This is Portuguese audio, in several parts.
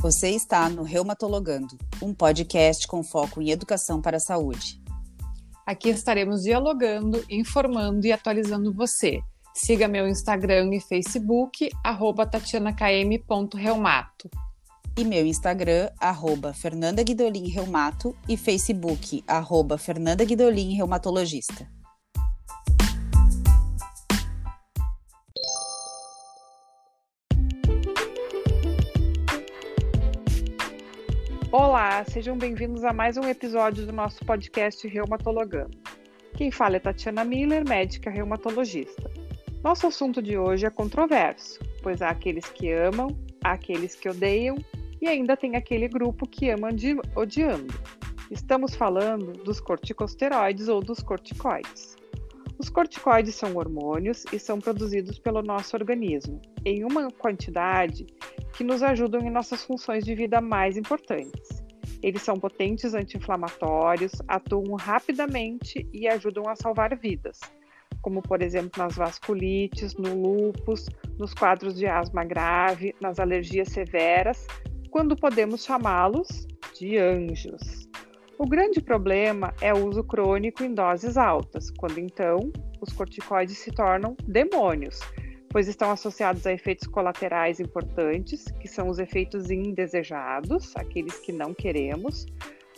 Você está no Reumatologando, um podcast com foco em educação para a saúde. Aqui estaremos dialogando, informando e atualizando você. Siga meu Instagram e Facebook, arroba tatianakm.reumato. E meu Instagram, arroba Fernanda Guidolin Reumato e Facebook, arroba Fernanda Guidolin Reumatologista. Olá, sejam bem-vindos a mais um episódio do nosso podcast Reumatologando. Quem fala é Tatiana Miller, médica reumatologista. Nosso assunto de hoje é controverso, pois há aqueles que amam, há aqueles que odeiam e ainda tem aquele grupo que ama odiando. Estamos falando dos corticosteroides ou dos corticoides. Os corticoides são hormônios e são produzidos pelo nosso organismo em uma quantidade que nos ajudam em nossas funções de vida mais importantes. Eles são potentes anti-inflamatórios, atuam rapidamente e ajudam a salvar vidas, como por exemplo nas vasculites, no lúpus, nos quadros de asma grave, nas alergias severas, quando podemos chamá-los de anjos. O grande problema é o uso crônico em doses altas, quando então os corticoides se tornam demônios, pois estão associados a efeitos colaterais importantes, que são os efeitos indesejados, aqueles que não queremos,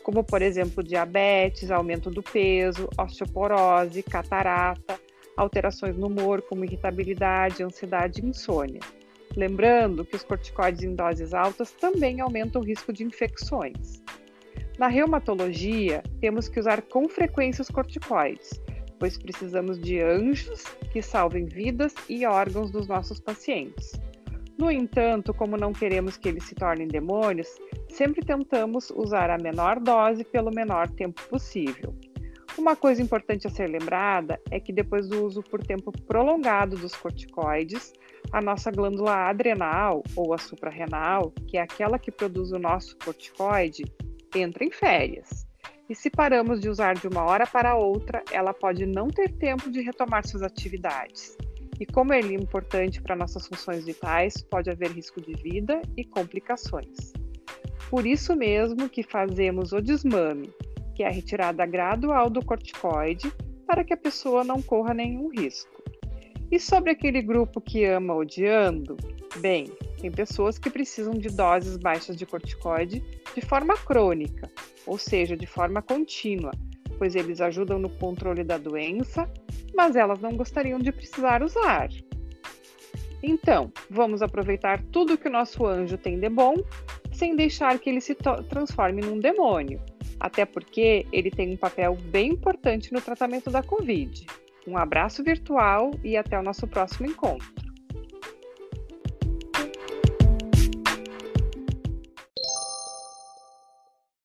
como por exemplo diabetes, aumento do peso, osteoporose, catarata, alterações no humor, como irritabilidade, ansiedade e insônia. Lembrando que os corticoides em doses altas também aumentam o risco de infecções. Na reumatologia, temos que usar com frequência os corticoides, pois precisamos de anjos que salvem vidas e órgãos dos nossos pacientes. No entanto, como não queremos que eles se tornem demônios, sempre tentamos usar a menor dose pelo menor tempo possível. Uma coisa importante a ser lembrada é que depois do uso por tempo prolongado dos corticoides, a nossa glândula adrenal ou a suprarrenal, que é aquela que produz o nosso corticoide, entra em férias. E se paramos de usar de uma hora para outra, ela pode não ter tempo de retomar suas atividades. E como ele é importante para nossas funções vitais, pode haver risco de vida e complicações. Por isso mesmo que fazemos o desmame, que é a retirada gradual do corticoide, para que a pessoa não corra nenhum risco. E sobre aquele grupo que ama odiando? Bem, tem pessoas que precisam de doses baixas de corticoide de forma crônica, ou seja, de forma contínua, pois eles ajudam no controle da doença, mas elas não gostariam de precisar usar. Então, vamos aproveitar tudo que o nosso anjo tem de bom, sem deixar que ele se transforme num demônio, até porque ele tem um papel bem importante no tratamento da Covid. Um abraço virtual e até o nosso próximo encontro.